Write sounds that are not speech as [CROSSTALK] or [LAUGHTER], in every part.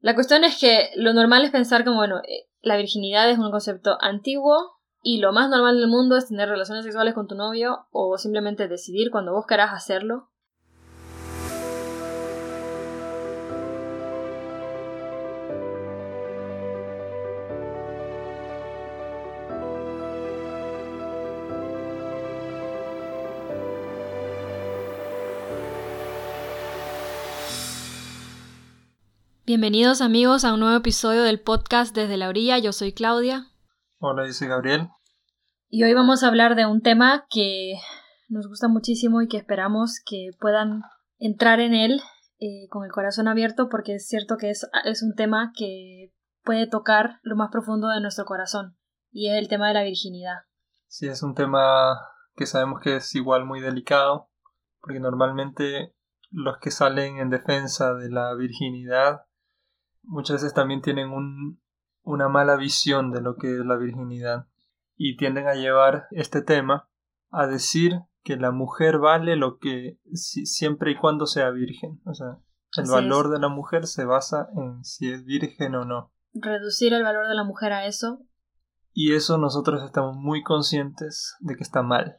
La cuestión es que lo normal es pensar como, bueno, eh, la virginidad es un concepto antiguo y lo más normal del mundo es tener relaciones sexuales con tu novio o simplemente decidir cuando vos querás hacerlo Bienvenidos amigos a un nuevo episodio del podcast Desde la Orilla. Yo soy Claudia. Hola, yo soy Gabriel. Y hoy vamos a hablar de un tema que nos gusta muchísimo y que esperamos que puedan entrar en él eh, con el corazón abierto porque es cierto que es, es un tema que puede tocar lo más profundo de nuestro corazón y es el tema de la virginidad. Sí, es un tema que sabemos que es igual muy delicado porque normalmente los que salen en defensa de la virginidad muchas veces también tienen un, una mala visión de lo que es la virginidad y tienden a llevar este tema a decir que la mujer vale lo que siempre y cuando sea virgen. O sea, el valor de la mujer se basa en si es virgen o no. Reducir el valor de la mujer a eso. Y eso nosotros estamos muy conscientes de que está mal.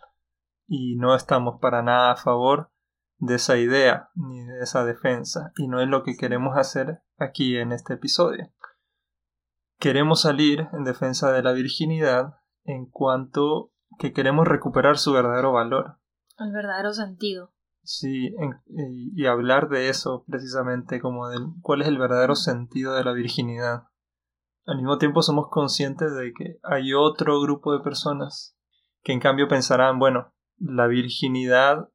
Y no estamos para nada a favor de esa idea ni de esa defensa. Y no es lo que queremos hacer aquí en este episodio. Queremos salir en defensa de la virginidad en cuanto que queremos recuperar su verdadero valor. El verdadero sentido. Sí, y, hablar de eso precisamente, como de cuál es el verdadero sentido de la virginidad. Al mismo tiempo somos conscientes de que hay otro grupo de personas que en cambio pensarán, bueno, la virginidad,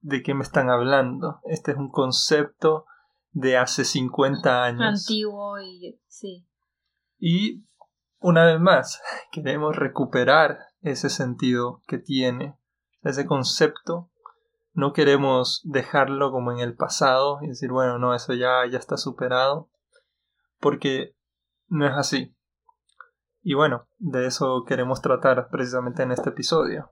¿de qué me están hablando? Este es un concepto de hace 50 años. Antiguo y sí. Y una vez más, [LAUGHS] queremos recuperar ese sentido que tiene, ese concepto. No queremos dejarlo como en el pasado y decir, bueno, no, eso ya, ya está superado, porque no es así. Y bueno, de eso queremos tratar precisamente en este episodio.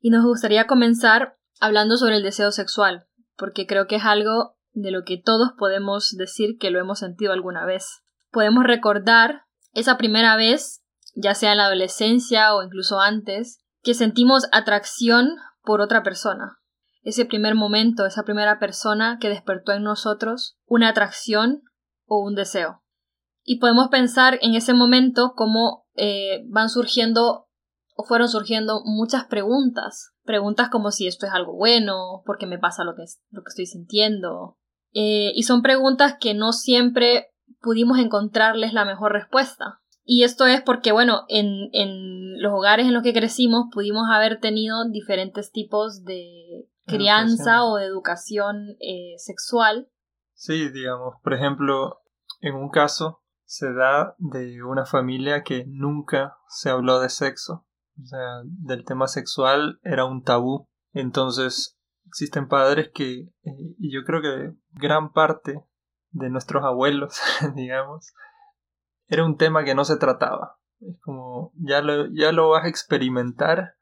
Y nos gustaría comenzar hablando sobre el deseo sexual, porque creo que es algo de lo que todos podemos decir que lo hemos sentido alguna vez. Podemos recordar esa primera vez, ya sea en la adolescencia o incluso antes, que sentimos atracción por otra persona. Ese primer momento, esa primera persona que despertó en nosotros una atracción o un deseo. Y podemos pensar en ese momento cómo eh, van surgiendo o fueron surgiendo muchas preguntas. Preguntas como si esto es algo bueno, por qué me pasa lo que, lo que estoy sintiendo, eh, y son preguntas que no siempre pudimos encontrarles la mejor respuesta. Y esto es porque, bueno, en, en los hogares en los que crecimos pudimos haber tenido diferentes tipos de crianza o de educación eh, sexual. Sí, digamos, por ejemplo, en un caso se da de una familia que nunca se habló de sexo. O sea, del tema sexual era un tabú. Entonces, existen padres que, eh, y yo creo que gran parte de nuestros abuelos, [LAUGHS] digamos, era un tema que no se trataba. Es como, ya lo, ya lo vas a experimentar,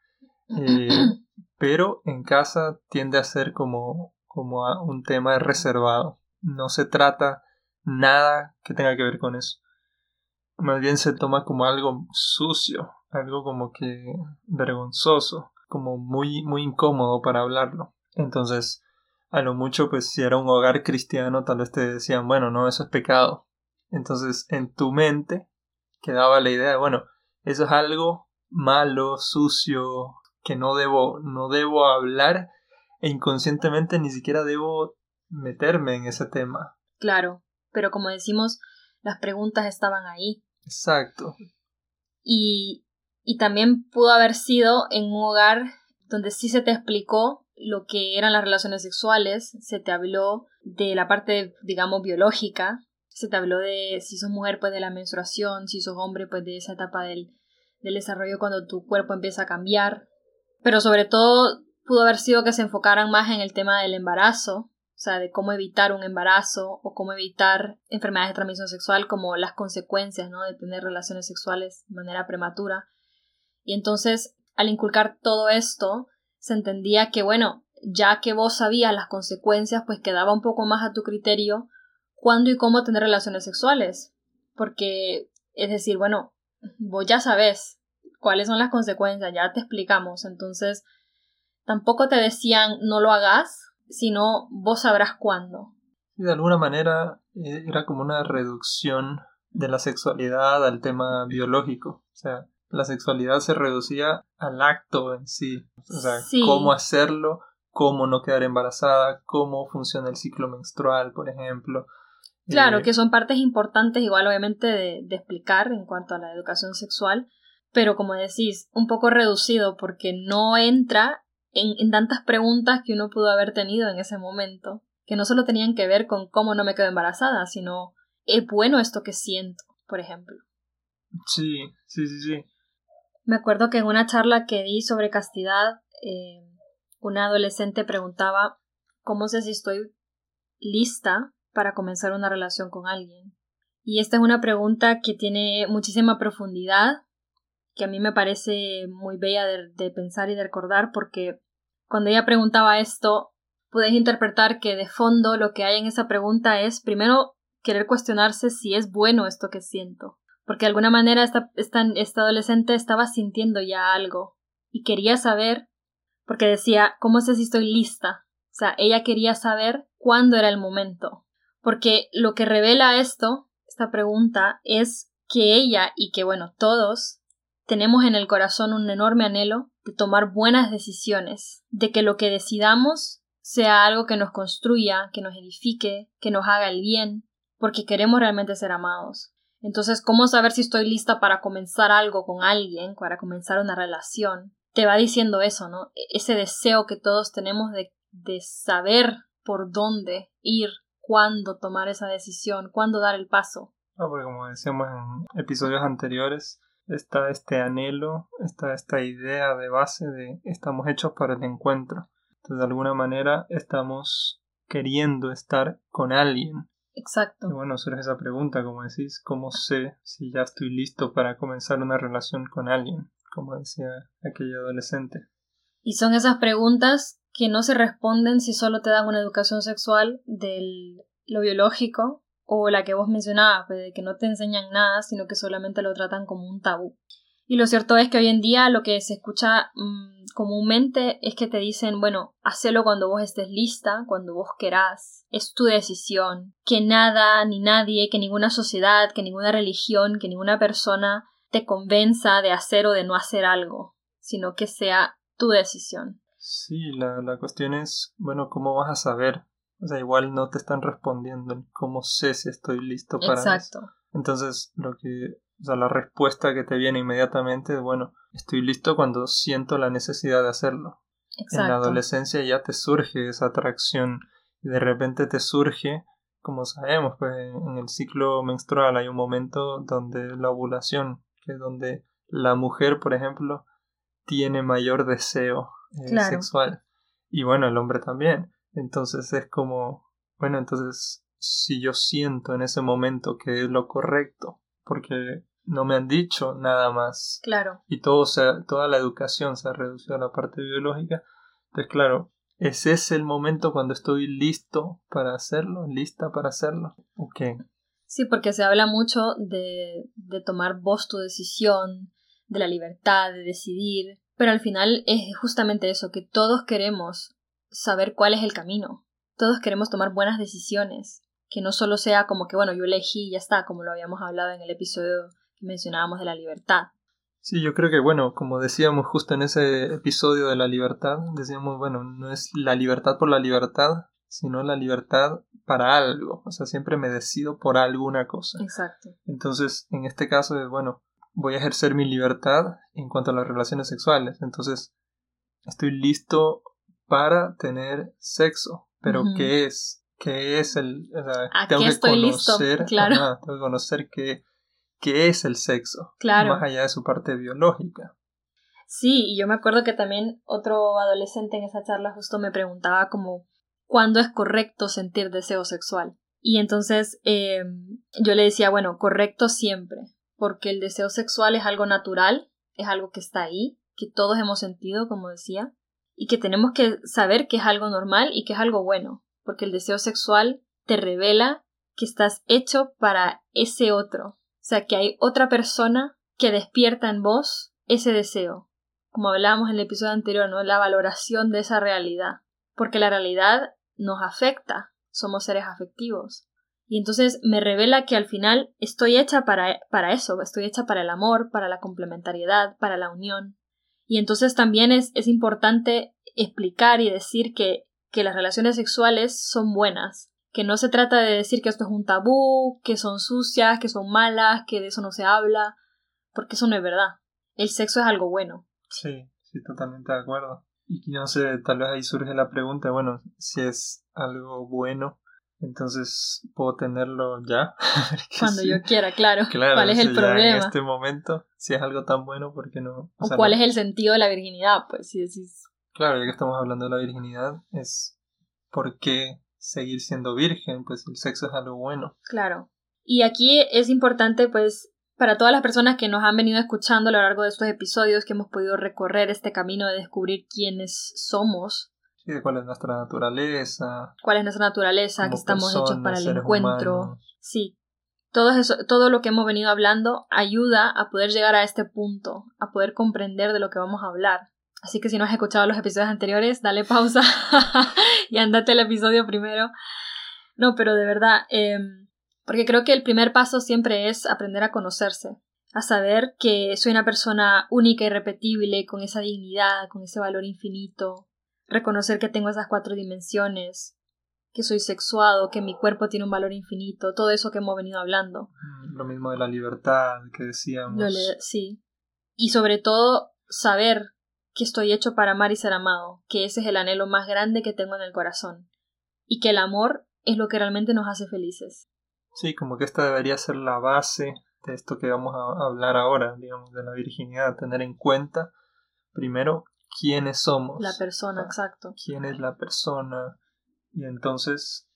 eh, [CLEARS THROAT] pero en casa tiende a ser como, como un tema reservado. No se trata nada que tenga que ver con eso. Más bien se toma como algo sucio, algo como que vergonzoso, como muy, muy incómodo para hablarlo. Entonces, a lo mucho, pues si era un hogar cristiano, tal vez te decían, bueno, no, eso es pecado. Entonces, en tu mente quedaba la idea de, bueno, eso es algo malo, sucio, que no debo, no debo hablar e inconscientemente ni siquiera debo meterme en ese tema. Claro, pero como decimos, las preguntas estaban ahí. Exacto. Y, y también pudo haber sido en un hogar donde sí se te explicó lo que eran las relaciones sexuales, se te habló de la parte, digamos, biológica, se te habló de si sos mujer, pues de la menstruación, si sos hombre, pues de esa etapa del, del desarrollo cuando tu cuerpo empieza a cambiar. Pero sobre todo pudo haber sido que se enfocaran más en el tema del embarazo, o sea, de cómo evitar un embarazo o cómo evitar enfermedades de transmisión sexual, como las consecuencias, ¿no? De tener relaciones sexuales de manera prematura. Y entonces, al inculcar todo esto, se entendía que, bueno, ya que vos sabías las consecuencias, pues quedaba un poco más a tu criterio cuándo y cómo tener relaciones sexuales. Porque, es decir, bueno, vos ya sabes cuáles son las consecuencias, ya te explicamos. Entonces, tampoco te decían no lo hagas, sino vos sabrás cuándo. De alguna manera eh, era como una reducción de la sexualidad al tema biológico. O sea, la sexualidad se reducía al acto en sí. O sea, cómo hacerlo, cómo no quedar embarazada, cómo funciona el ciclo menstrual, por ejemplo. Claro, eh, que son partes importantes igual obviamente de, de, explicar en cuanto a la educación sexual, pero como decís, un poco reducido porque no entra en, en tantas preguntas que uno pudo haber tenido en ese momento, que no solo tenían que ver con cómo no me quedo embarazada, sino es bueno esto que siento, por ejemplo. Sí, sí, sí, sí. Me acuerdo que en una charla que di sobre castidad, eh, una adolescente preguntaba cómo sé si estoy lista para comenzar una relación con alguien. Y esta es una pregunta que tiene muchísima profundidad, que a mí me parece muy bella de, pensar y de recordar, porque cuando ella preguntaba esto, puedes interpretar que de fondo lo que hay en esa pregunta es primero querer cuestionarse si es bueno esto que siento, porque de alguna manera esta, esta, esta adolescente estaba sintiendo ya algo y quería saber, porque decía, ¿cómo sé si estoy lista? O sea, ella quería saber cuándo era el momento, porque lo que revela esto, esta pregunta, es que ella y que, bueno, todos tenemos en el corazón un enorme anhelo de tomar buenas decisiones, de que lo que decidamos sea algo que nos construya, que nos edifique, que nos haga el bien, porque queremos realmente ser amados. Entonces, ¿cómo saber si estoy lista para comenzar algo con alguien, para comenzar una relación? Te va diciendo eso, ¿no? E-, ese deseo que todos tenemos de, de saber por dónde ir, cuándo tomar esa decisión, cuándo dar el paso. Ah, porque como decíamos en episodios anteriores, está este anhelo, está esta idea de base de estamos hechos para el encuentro. Entonces, de alguna manera, estamos queriendo estar con alguien. Exacto. Y bueno, surge esa pregunta, como decís, ¿cómo sé si ya estoy listo para comenzar una relación con alguien? Como decía aquella adolescente. Y son esas preguntas que no se responden si solo te dan una educación sexual de lo biológico o la que vos mencionabas, pues, de que no te enseñan nada, sino que solamente lo tratan como un tabú. Y lo cierto es que hoy en día lo que se escucha mm, comúnmente es que te dicen, bueno, hacelo cuando vos estés lista, cuando vos querás, es tu decisión, que nada ni nadie, que ninguna sociedad, que ninguna religión, que ninguna persona te convenza de hacer o de no hacer algo, sino que sea tu decisión. Sí, la, la cuestión es, bueno, ¿cómo vas a saber? O sea, igual no te están respondiendo cómo sé si estoy listo para Exacto. Entonces, lo que, o sea, la respuesta que te viene inmediatamente es, bueno, estoy listo cuando siento la necesidad de hacerlo. Exacto. En la adolescencia ya te surge esa atracción y de repente te surge, como sabemos, pues en el ciclo menstrual hay un momento donde la ovulación, que es donde la mujer, por ejemplo, tiene mayor deseo eh, sexual. Y bueno, el hombre también. Entonces es como, bueno, entonces si yo siento en ese momento que es lo correcto, porque no me han dicho nada más. Claro. Y todo toda la educación se ha reducido a la parte biológica. Entonces, claro, ¿es ese el momento cuando estoy listo para hacerlo? ¿Lista para hacerlo? Ok. Sí, porque se habla mucho de, de tomar vos tu decisión, de la libertad, de decidir, pero al final es justamente eso, que todos queremos saber cuál es el camino. Todos queremos tomar buenas decisiones. Que no solo sea como que, bueno, yo elegí y ya está, como lo habíamos hablado en el episodio que mencionábamos de la libertad. Sí, yo creo que, bueno, como decíamos justo en ese episodio de la libertad, decíamos, bueno, no es la libertad por la libertad, sino la libertad para algo. O sea, siempre me decido por alguna cosa. Exacto. Entonces, en este caso es, bueno, voy a ejercer mi libertad en cuanto a las relaciones sexuales. Entonces, estoy listo para tener sexo. Pero ¿qué es? ¿Qué es el...? tengo que estoy conocer, listo? Claro. tengo que conocer qué, qué es el sexo. Claro. Más allá de su parte biológica. Sí, y yo me acuerdo que también otro adolescente en esa charla justo me preguntaba como ¿cuándo es correcto sentir deseo sexual? Y entonces eh, yo le decía, bueno, correcto siempre, porque el deseo sexual es algo natural, es algo que está ahí, que todos hemos sentido, como decía, y que tenemos que saber que es algo normal y que es algo bueno, porque el deseo sexual te revela que estás hecho para ese otro. O sea, que hay otra persona que despierta en vos ese deseo. Como hablábamos en el episodio anterior, ¿no? La valoración de esa realidad. Porque la realidad nos afecta. Somos seres afectivos. Y entonces me revela que al final estoy hecha para, para eso, estoy hecha para el amor, para la complementariedad, para la unión. Y entonces también es, es importante explicar y decir que, que las relaciones sexuales son buenas, que no se trata de decir que esto es un tabú, que son sucias, que son malas, que de eso no se habla, porque eso no es verdad. El sexo es algo bueno. Sí, sí, totalmente de acuerdo. Y no sé, tal vez ahí surge la pregunta, bueno, si es algo bueno, entonces puedo tenerlo ya. [LAUGHS] Cuando yo quiera, claro. ¿Cuál es el problema? En este momento, si es algo tan bueno, ¿por qué no? O, cuál es el sentido de la virginidad, pues, si decís. Claro, ya que estamos hablando de la virginidad, es ¿por qué seguir siendo virgen? Pues el sexo es algo bueno. Claro. Y aquí es importante, pues, para todas las personas que nos han venido escuchando a lo largo de estos episodios, que hemos podido recorrer este camino de descubrir quiénes somos, Sí, cuál es nuestra naturaleza. Cuál es nuestra naturaleza, que estamos hechos para el encuentro. Sí. Todo, eso, todo lo que hemos venido hablando ayuda a poder llegar a este punto, a poder comprender de lo que vamos a hablar. Así que si no has escuchado los episodios anteriores, dale pausa [LAUGHS] y andate el episodio primero. No, pero de verdad, em, porque creo que el primer paso siempre es aprender a conocerse, a saber que soy una persona única y repetible, con esa dignidad, con ese valor infinito, reconocer que tengo esas cuatro dimensiones, que soy sexuado, que mi cuerpo tiene un valor infinito, todo eso que hemos venido hablando. Lo mismo de la libertad que decíamos. sí. Y sobre todo saber que estoy hecho para amar y ser amado, que ese es el anhelo más grande que tengo en el corazón, y que el amor es lo que realmente nos hace felices. Sí, como que esta debería ser la base de esto que vamos a hablar ahora, digamos, de la virginidad, tener en cuenta primero quiénes somos. La persona, exacto. Quién es la persona. Y entonces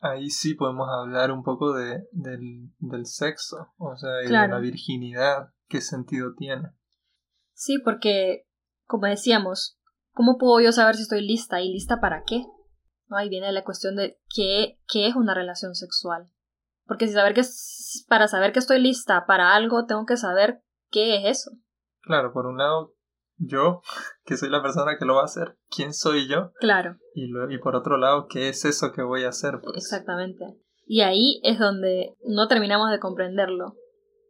ahí sí podemos hablar un poco de, del, del sexo, o sea, de la virginidad, qué sentido tiene. Sí, porque, como decíamos, ¿cómo puedo yo saber si estoy lista? ¿Y lista para qué? Ahí viene la cuestión de qué, qué es una relación sexual. Porque si saber que para saber que estoy lista para algo, tengo que saber qué es eso. Claro, por un lado, yo, [LAUGHS] que soy la persona que lo va a hacer, quién soy yo. Claro. Y, y por otro lado, ¿qué es eso que voy a hacer? Pues? Exactamente. Y ahí es donde no terminamos de comprenderlo.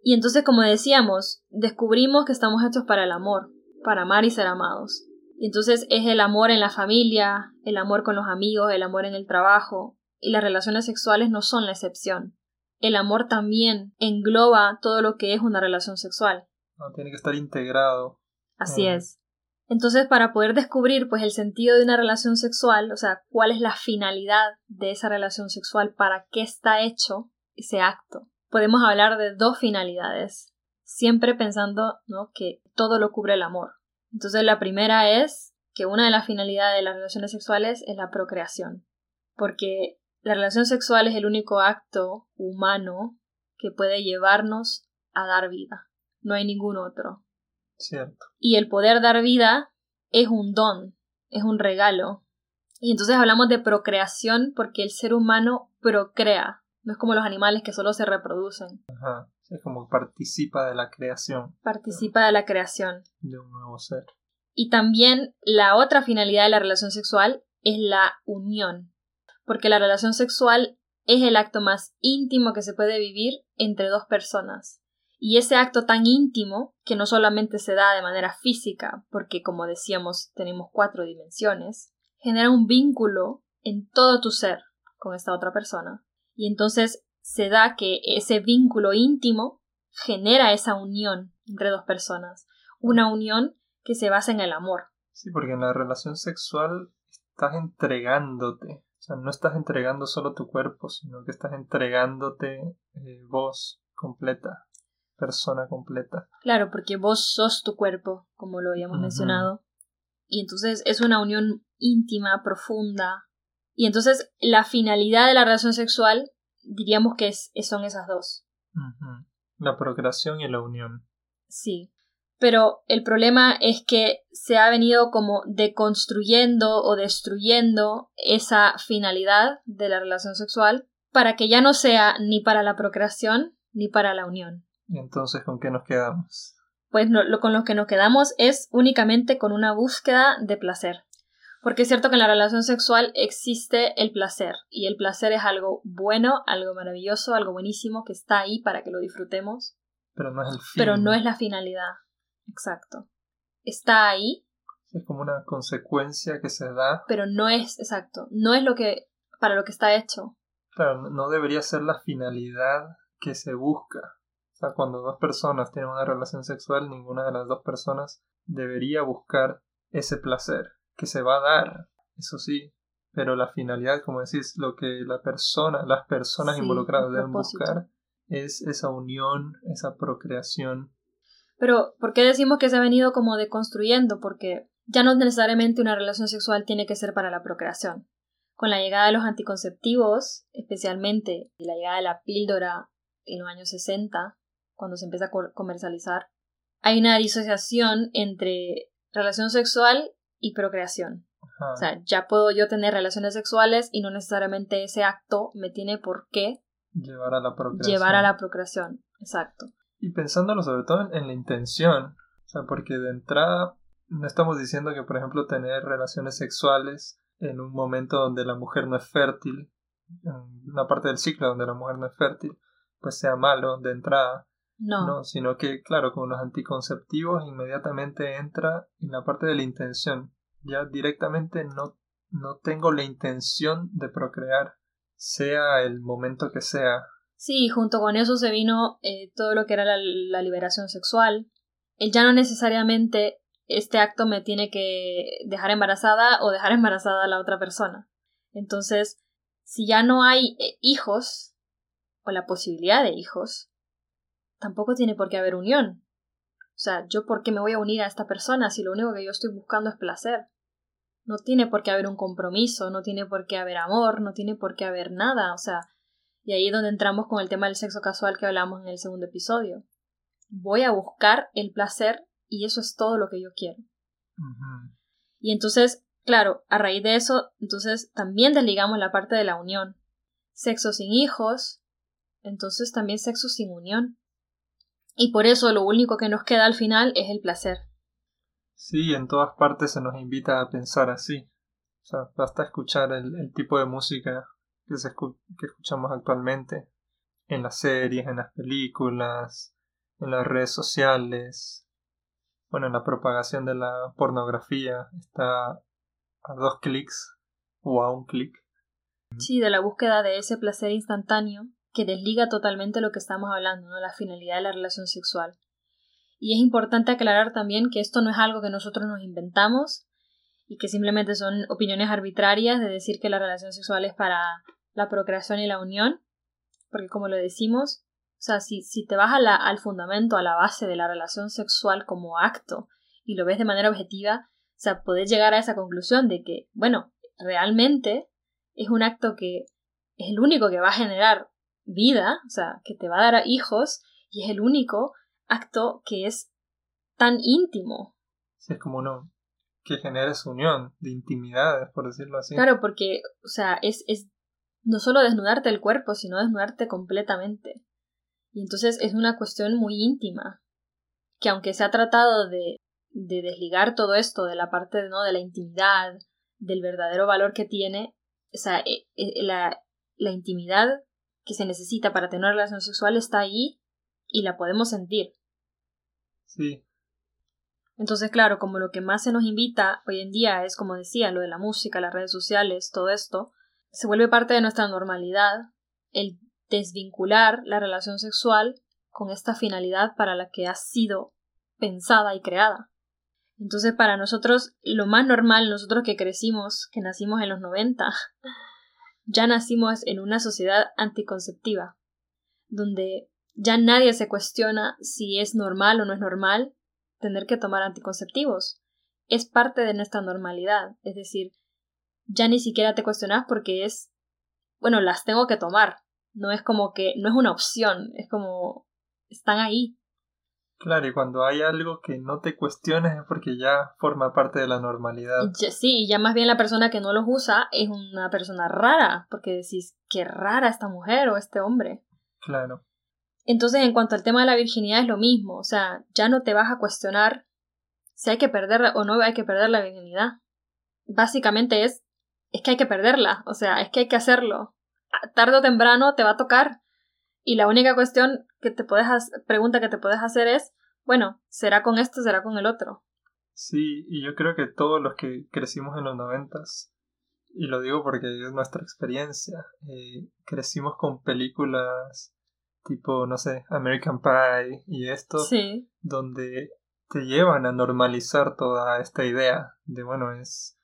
Y entonces, como decíamos, descubrimos que estamos hechos para el amor, para amar y ser amados. Y entonces es el amor en la familia, el amor con los amigos, el amor en el trabajo, y las relaciones sexuales no son la excepción. El amor también engloba todo lo que es una relación sexual. No, tiene que estar integrado Así es. Entonces, para poder descubrir pues el sentido de una relación sexual, o sea, cuál es la finalidad de esa relación sexual, para qué está hecho ese acto, podemos hablar de dos finalidades, siempre pensando ¿no? que todo lo cubre el amor. Entonces, la primera es que una de las finalidades de las relaciones sexuales es la procreación, porque la relación sexual es el único acto humano que puede llevarnos a dar vida. No hay ningún otro. Cierto. Y el poder dar vida es un don, es un regalo. Y entonces hablamos de procreación porque el ser humano procrea, no es como los animales que solo se reproducen. Ajá, es como participa de la creación. Participa de la creación. De un nuevo ser. Y también la otra finalidad de la relación sexual es la unión, porque la relación sexual es el acto más íntimo que se puede vivir entre dos personas. Y ese acto tan íntimo, que no solamente se da de manera física, porque como decíamos tenemos cuatro dimensiones, genera un vínculo en todo tu ser con esta otra persona. Y entonces se da que ese vínculo íntimo genera esa unión entre dos personas, una unión que se basa en el amor. Sí, porque en la relación sexual estás entregándote, o sea, no estás entregando solo tu cuerpo, sino que estás entregándote eh, vos completa persona completa. Claro, porque vos sos tu cuerpo, como lo habíamos mencionado. Y entonces es una unión íntima, profunda. Y entonces la finalidad de la relación sexual diríamos que es, son esas dos. La procreación y la unión. Sí. Pero el problema es que se ha venido como deconstruyendo o destruyendo esa finalidad de la relación sexual para que ya no sea ni para la procreación ni para la unión. ¿Y entonces con qué nos quedamos? Pues lo, con lo que nos quedamos es únicamente con una búsqueda de placer. Porque es cierto que en la relación sexual existe el placer y el placer es algo bueno, algo maravilloso, algo buenísimo que está ahí para que lo disfrutemos. Pero no es el fin. Pero no es la finalidad. Exacto. Está ahí. Es como una consecuencia que se da. Pero no es, exacto, no es lo que, para lo que está hecho. Claro, no debería ser la finalidad que se busca. O sea, cuando dos personas tienen una relación sexual, ninguna de las dos personas debería buscar ese placer que se va a dar, eso sí, pero la finalidad, como decís, lo que la persona, las personas involucradas deben buscar es esa unión, esa procreación. Pero, ¿por qué decimos que se ha venido como deconstruyendo? Porque ya no necesariamente una relación sexual tiene que ser para la procreación. Con la llegada de los anticonceptivos, especialmente la llegada de la píldora en los años 60, cuando se empieza a comercializar, hay una disociación entre relación sexual y procreación. O sea, ya puedo yo tener relaciones sexuales y no necesariamente ese acto me tiene por qué llevar a la procreación. Llevar a la procreación, exacto. Y pensándolo sobre todo en, la intención, o sea, porque de entrada no estamos diciendo que, por ejemplo, tener relaciones sexuales en un momento donde la mujer no es fértil, en una parte del ciclo donde la mujer no es fértil, pues sea malo de entrada. No. no. Sino que, claro, con los anticonceptivos inmediatamente entra en la parte de la intención. Ya directamente no, no tengo la intención de procrear, sea el momento que sea. Sí, junto con eso se vino eh, todo lo que era la, liberación sexual. El ya no necesariamente este acto me tiene que dejar embarazada o dejar embarazada a la otra persona. Entonces, si ya no hay eh, hijos o la posibilidad de hijos, tampoco tiene por qué haber unión. O sea, yo por qué me voy a unir a esta persona si lo único que yo estoy buscando es placer. No tiene por qué haber un compromiso, no tiene por qué haber amor, no tiene por qué haber nada. O sea, y ahí es donde entramos con el tema del sexo casual que hablamos en el segundo episodio. Voy a buscar el placer y eso es todo lo que yo quiero. Y entonces, claro, a raíz de eso, entonces también desligamos la parte de la unión. Sexo sin hijos, entonces también sexo sin unión. Y por eso lo único que nos queda al final es el placer. Sí, en todas partes se nos invita a pensar así. O sea, basta escuchar el, tipo de música que, que escuchamos actualmente en las series, en las películas, en las redes sociales, bueno, en la propagación de la pornografía está a dos clics o a un clic. Sí, de la búsqueda de ese placer instantáneo que desliga totalmente lo que estamos hablando, ¿no? la finalidad de la relación sexual. Y es importante aclarar también que esto no es algo que nosotros nos inventamos y que simplemente son opiniones arbitrarias de decir que la relación sexual es para la procreación y la unión, porque como lo decimos, o sea, si, si te vas al fundamento, a la base de la relación sexual como acto y lo ves de manera objetiva, o sea, podés llegar a esa conclusión de que, bueno, realmente es un acto que es el único que va a generar vida, o sea, que te va a dar hijos y es el único acto que es tan íntimo. Sí, es como uno que genera esa unión de intimidades, por decirlo así. Claro, porque, o sea, es, es no solo desnudarte el cuerpo, sino desnudarte completamente. Y entonces es una cuestión muy íntima, que aunque se ha tratado de, de desligar todo esto de la parte ¿no? de la intimidad, del verdadero valor que tiene, o sea, eh, eh, la, la intimidad que se necesita para tener una relación sexual está ahí y la podemos sentir. Sí. Entonces, claro, como lo que más se nos invita hoy en día es, como decía, lo de la música, las redes sociales, todo esto, se vuelve parte de nuestra normalidad el desvincular la relación sexual con esta finalidad para la que ha sido pensada y creada. Entonces, para nosotros, lo más normal, nosotros que crecimos, que nacimos en los 90, [LAUGHS] ya nacimos en una sociedad anticonceptiva, donde ya nadie se cuestiona si es normal o no es normal tener que tomar anticonceptivos. Es parte de nuestra normalidad, es decir, ya ni siquiera te cuestionas porque es, bueno, las tengo que tomar. No es como que, no es una opción, es como, están ahí. Claro, y cuando hay algo que no te cuestiones es porque ya forma parte de la normalidad. sí, y ya más bien la persona que no los usa es una persona rara, porque decís, qué rara esta mujer o este hombre. Claro. Entonces, en cuanto al tema de la virginidad es lo mismo, o sea, ya no te vas a cuestionar si hay que perder o no hay que perder la virginidad. Básicamente es, es que hay que perderla, o sea, es que hay que hacerlo. Tarde o temprano te va a tocar. Y la única cuestión que te puedes pregunta que te puedes hacer es, bueno, ¿será con esto, será con el otro? Sí, y yo creo que todos los que crecimos en los noventas, y lo digo porque es nuestra experiencia, eh, crecimos con películas tipo, no sé, American Pie y esto, sí. donde te llevan a normalizar toda esta idea de, bueno, es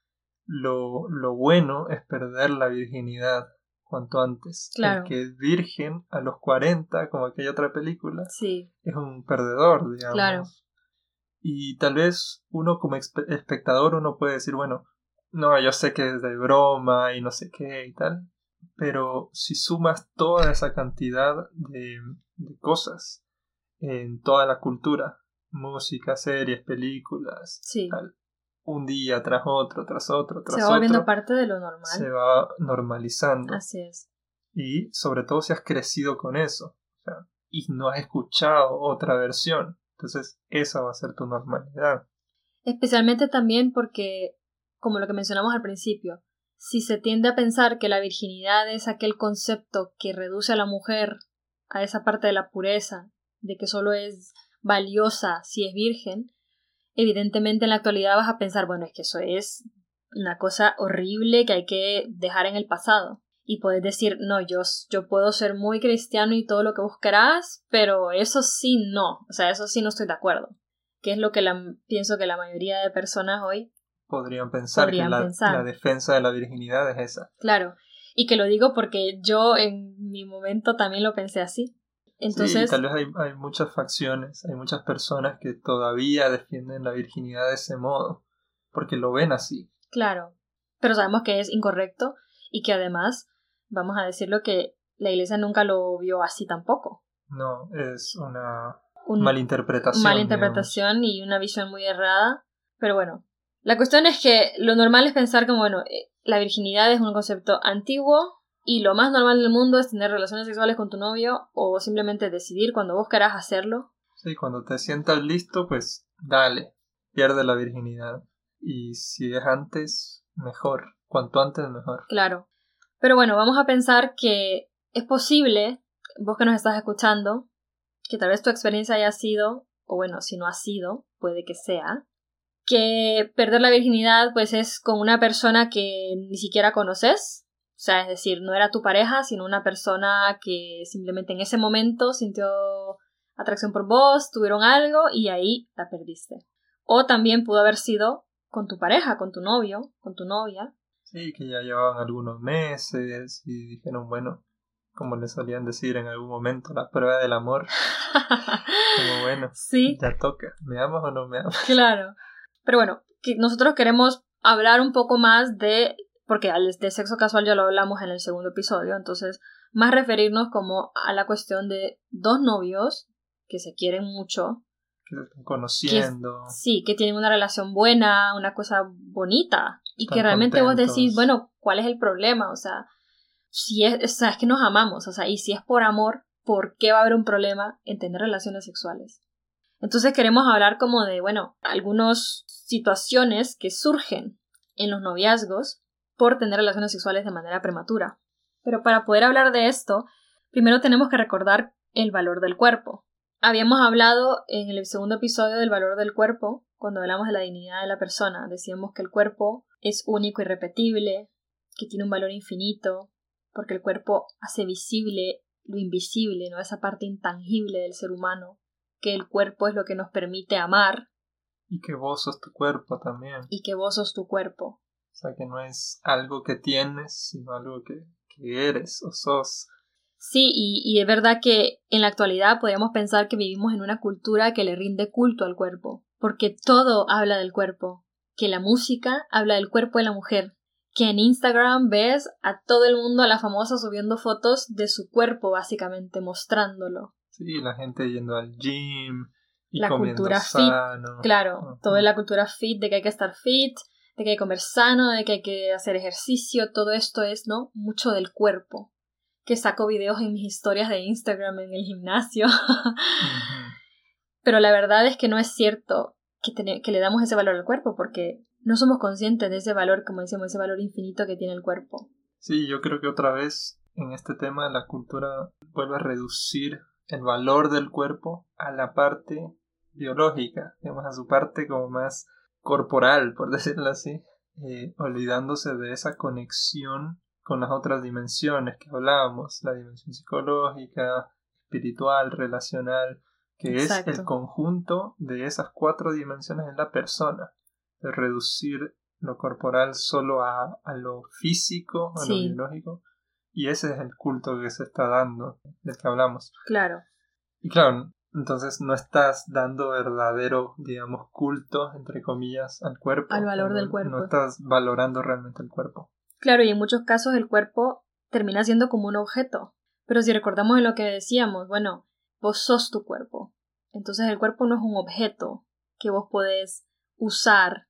lo, lo bueno es perder la virginidad cuanto antes. Claro. El que es virgen a los 40, como aquella otra película, sí. es un perdedor, digamos. Claro. Y tal vez uno como espectador uno puede decir, bueno, no, yo sé que es de broma y no sé qué y tal, pero si sumas toda esa cantidad de, cosas en toda la cultura, música, series, películas, tal, un día tras otro, tras otro, tras otro. Se va volviendo parte de lo normal. Se va normalizando. Así es. Y sobre todo si has crecido con eso. y no has escuchado otra versión. Entonces, esa va a ser tu normalidad. Especialmente también porque, como lo que mencionamos al principio, si se tiende a pensar que la virginidad es aquel concepto que reduce a la mujer a esa parte de la pureza, de que solo es valiosa si es virgen, evidentemente en la actualidad vas a pensar, bueno, es que eso es una cosa horrible que hay que dejar en el pasado. Y puedes decir, no, yo, yo puedo ser muy cristiano y todo lo que buscarás, pero eso sí no, o sea, eso sí no estoy de acuerdo. Que es lo que la, pienso que la mayoría de personas hoy podrían pensar que la, defensa de la virginidad es esa. Claro, y que lo digo porque yo en mi momento también lo pensé así. Entonces, sí, tal vez hay, hay, muchas facciones, hay muchas personas que todavía defienden la virginidad de ese modo, porque lo ven así. Claro, pero sabemos que es incorrecto y que además, vamos a decirlo que la iglesia nunca lo vio así tampoco. No, es una malinterpretación. Malinterpretación y una visión muy errada, pero bueno, la cuestión es que lo normal es pensar como, bueno, eh, la virginidad es un concepto antiguo y lo más normal del mundo es tener relaciones sexuales con tu novio o simplemente decidir cuando vos querás hacerlo. Sí, cuando te sientas listo, pues dale, pierde la virginidad. Y si es antes, mejor. Cuanto antes, mejor. Claro. Pero bueno, vamos a pensar que es posible, vos que nos estás escuchando, que tal vez tu experiencia haya sido, o bueno, si no ha sido, puede que sea, que perder la virginidad pues es con una persona que ni siquiera conoces, o sea, es decir, no era tu pareja, sino una persona que simplemente en ese momento sintió atracción por vos, tuvieron algo y ahí la perdiste. O también pudo haber sido con tu pareja, con tu novio, con tu novia. Sí, que ya llevaban algunos meses y dijeron, bueno, como le solían decir en algún momento, la prueba del amor. [LAUGHS] como bueno, sí. ya toca, ¿me amas o no me amas? Claro. Pero bueno, que nosotros queremos hablar un poco más de, porque de sexo casual ya lo hablamos en el segundo episodio, entonces más referirnos como a la cuestión de dos novios que se quieren mucho. Que se están conociendo. sí, que tienen una relación buena, una cosa bonita. Y que realmente vos decís, bueno, ¿cuál es el problema? O sea, si es, o sea, es que nos amamos, o sea, y si es por amor, ¿por qué va a haber un problema en tener relaciones sexuales? Entonces queremos hablar como de, bueno, algunas situaciones que surgen en los noviazgos por tener relaciones sexuales de manera prematura. Pero para poder hablar de esto, primero tenemos que recordar el valor del cuerpo. Habíamos hablado en el segundo episodio del valor del cuerpo, cuando hablamos de la dignidad de la persona. Decíamos que el cuerpo es único y repetible, que tiene un valor infinito, porque el cuerpo hace visible lo invisible, ¿no? Esa parte intangible del ser humano que el cuerpo es lo que nos permite amar. Y que vos sos tu cuerpo también. Y que vos sos tu cuerpo. O sea, que no es algo que tienes, sino algo que, eres o sos. Sí, y, y es verdad que en la actualidad podríamos pensar que vivimos en una cultura que le rinde culto al cuerpo, porque todo habla del cuerpo, que la música habla del cuerpo de la mujer, que en Instagram ves a todo el mundo, a la famosa subiendo fotos de su cuerpo, básicamente mostrándolo. Sí, la gente yendo al gym y la comiendo cultura sano. fit, claro, todo es la cultura fit de que hay que estar fit, de que hay que comer sano, de que hay que hacer ejercicio, todo esto es, ¿no? Mucho del cuerpo. que saco videos en mis historias de Instagram en el gimnasio. Pero la verdad es que no es cierto que, que le damos ese valor al cuerpo porque no somos conscientes de ese valor, como decíamos, ese valor infinito que tiene el cuerpo. Sí, yo creo que otra vez en este tema la cultura vuelve a reducir el valor del cuerpo a la parte biológica, digamos, a su parte como más corporal, por [LAUGHS] decirlo así, eh, olvidándose de esa conexión con las otras dimensiones que hablábamos, la dimensión psicológica, espiritual, relacional, que es el conjunto de esas cuatro dimensiones en la persona, de reducir lo corporal solo a, lo físico, a lo biológico, y ese es el culto que se está dando, del que hablamos. Claro. Y claro, entonces no estás dando verdadero, digamos, culto, entre comillas, al cuerpo. Al valor del cuerpo. No estás valorando realmente el cuerpo. Claro, y en muchos casos el cuerpo termina siendo como un objeto. Pero si recordamos en lo que decíamos, bueno, vos sos tu cuerpo. Entonces el cuerpo no es un objeto que vos podés usar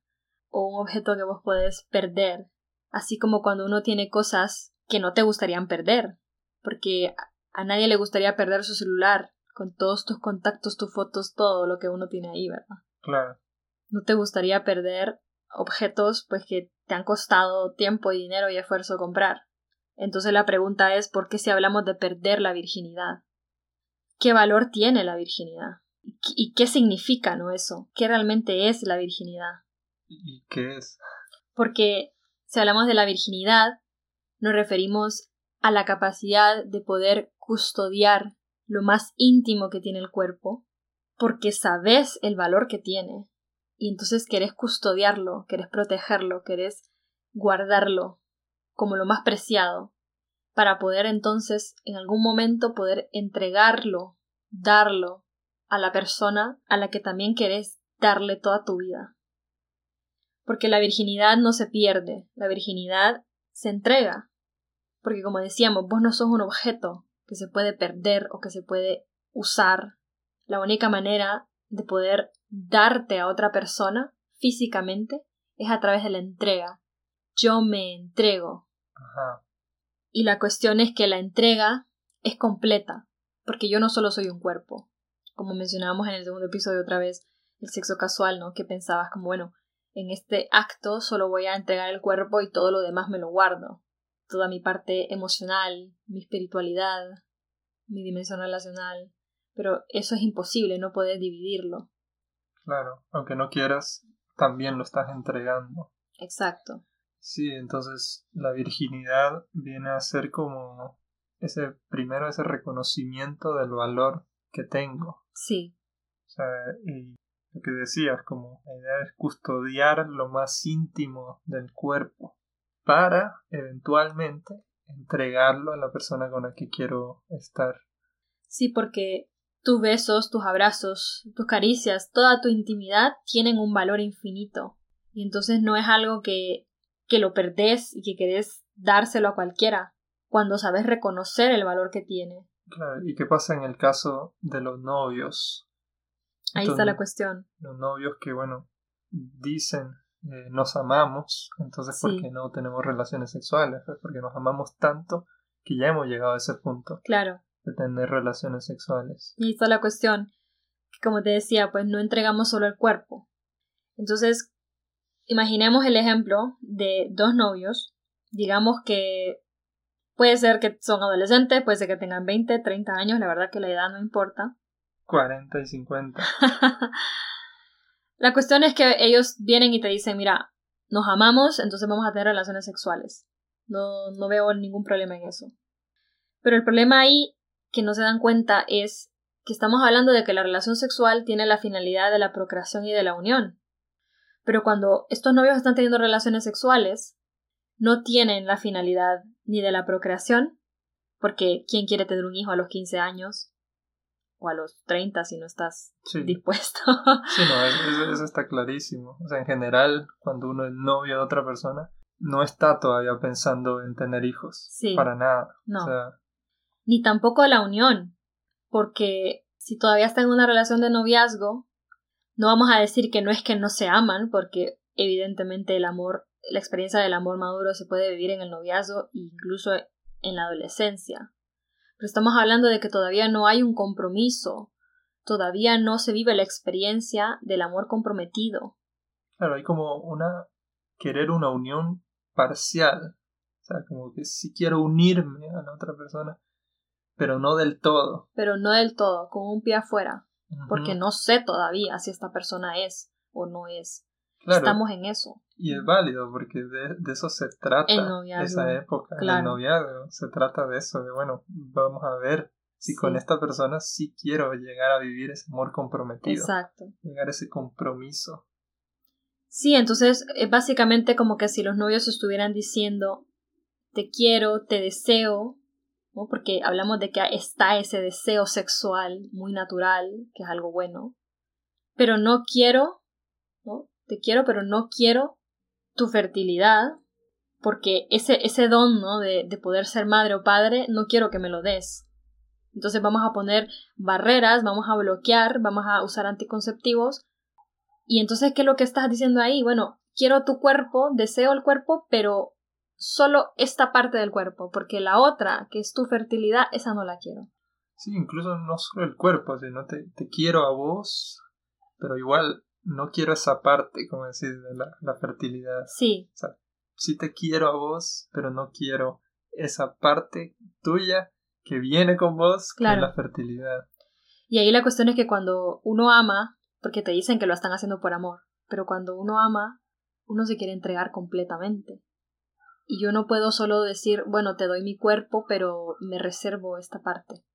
o un objeto que vos podés perder. Así como cuando uno tiene cosas que no te gustarían perder. Porque a nadie le gustaría perder su celular con todos tus contactos, tus fotos, todo lo que uno tiene ahí, ¿verdad? Claro. No te gustaría perder objetos pues que te han costado tiempo y dinero y esfuerzo comprar. Entonces la pregunta es ¿por qué si hablamos de perder la virginidad? ¿Qué valor tiene la virginidad? ¿Y qué significa, no eso? ¿Qué realmente es la virginidad? ¿Y qué es? Porque si hablamos de la virginidad, nos referimos a la capacidad de poder custodiar lo más íntimo que tiene el cuerpo, porque sabes el valor que tiene, y entonces querés custodiarlo, querés protegerlo, querés guardarlo como lo más preciado, para poder entonces en algún momento poder entregarlo, darlo a la persona a la que también querés darle toda tu vida. Porque la virginidad no se pierde, la virginidad se entrega. Porque como decíamos, vos no sos un objeto, que se puede perder o que se puede usar. La única manera de poder darte a otra persona físicamente es a través de la entrega. Yo me entrego. Y la cuestión es que la entrega es completa, porque yo no solo soy un cuerpo. Como mencionábamos en el segundo episodio otra vez, el sexo casual, ¿no? Que pensabas como, bueno, en este acto solo voy a entregar el cuerpo y todo lo demás me lo guardo toda mi parte emocional, mi espiritualidad, mi dimensión relacional, pero eso es imposible, no puedes dividirlo. Claro, aunque no quieras, también lo estás entregando. Exacto. Sí, entonces la virginidad viene a ser como ese primero ese reconocimiento del valor que tengo. Sí. O sea, y lo que decías, como la idea es custodiar lo más íntimo del cuerpo para eventualmente entregarlo a la persona con la que quiero estar. Sí, porque tus besos, tus abrazos, tus caricias, toda tu intimidad tienen un valor infinito. Y entonces no es algo que, que lo perdés y que querés dárselo a cualquiera, cuando sabes reconocer el valor que tiene. Claro, ¿y qué pasa en el caso de los novios? Ahí está la cuestión. Los novios que, bueno, dicen eh, nos amamos, entonces ¿por qué no tenemos relaciones sexuales? Pues porque nos amamos tanto que ya hemos llegado a ese punto. Claro. De tener relaciones sexuales. Y está la cuestión, que como te decía, pues no entregamos solo el cuerpo. Entonces, imaginemos el ejemplo de dos novios, digamos que puede ser que son adolescentes, puede ser que tengan 20, 30 años, la verdad que la edad no importa. 40 y 50. [LAUGHS] La cuestión es que ellos vienen y te dicen, mira, nos amamos, entonces vamos a tener relaciones sexuales. No, no veo ningún problema en eso. Pero el problema ahí que no se dan cuenta es que estamos hablando de que la relación sexual tiene la finalidad de la procreación y de la unión. Pero cuando estos novios están teniendo relaciones sexuales, no tienen la finalidad ni de la procreación, porque ¿quién quiere tener un hijo a los 15 años? O a los 30 si no estás dispuesto. sí, no, eso, está clarísimo. O sea, en general, cuando uno es novio de otra persona, no está todavía pensando en tener hijos. Sí. Para nada. No. Ni tampoco la unión. Porque si todavía está en una relación de noviazgo, no vamos a decir que no es que no se aman, porque evidentemente el amor, la experiencia del amor maduro se puede vivir en el noviazgo e incluso en la adolescencia. Pero estamos hablando de que todavía no hay un compromiso, todavía no se vive la experiencia del amor comprometido. Claro, hay como una querer una unión parcial. O sea, como que sí quiero unirme a la otra persona, pero no del todo. Pero no del todo, con un pie afuera. Porque no sé todavía si esta persona es o no es. Estamos en eso. Y es válido porque de, eso se trata esa época, el noviazgo. Se trata de eso, de bueno, vamos a ver si con esta persona sí quiero llegar a vivir ese amor comprometido. Exacto. Llegar a ese compromiso. Sí, entonces es básicamente como que si los novios estuvieran diciendo te quiero, te deseo, ¿no? Porque hablamos de que está ese deseo sexual muy natural, que es algo bueno, pero no quiero, ¿no? Te quiero, pero no quiero tu fertilidad, porque ese, ese don, ¿no? De, de poder ser madre o padre, no quiero que me lo des. Entonces vamos a poner barreras, vamos a bloquear, vamos a usar anticonceptivos. Y entonces, ¿qué es lo que estás diciendo ahí? Bueno, quiero tu cuerpo, deseo el cuerpo, pero solo esta parte del cuerpo, porque la otra, que es tu fertilidad, esa no la quiero. Sí, incluso no solo el cuerpo, sino te, te quiero a vos, pero igual no quiero esa parte, como decir, de la, la fertilidad. Sí. O sea, sí te quiero a vos, pero no quiero esa parte tuya que viene con vos, claro. la fertilidad. Y ahí la cuestión es que cuando uno ama, porque te dicen que lo están haciendo por amor, pero cuando uno ama, uno se quiere entregar completamente. Y yo no puedo solo decir, bueno, te doy mi cuerpo, pero me reservo esta parte.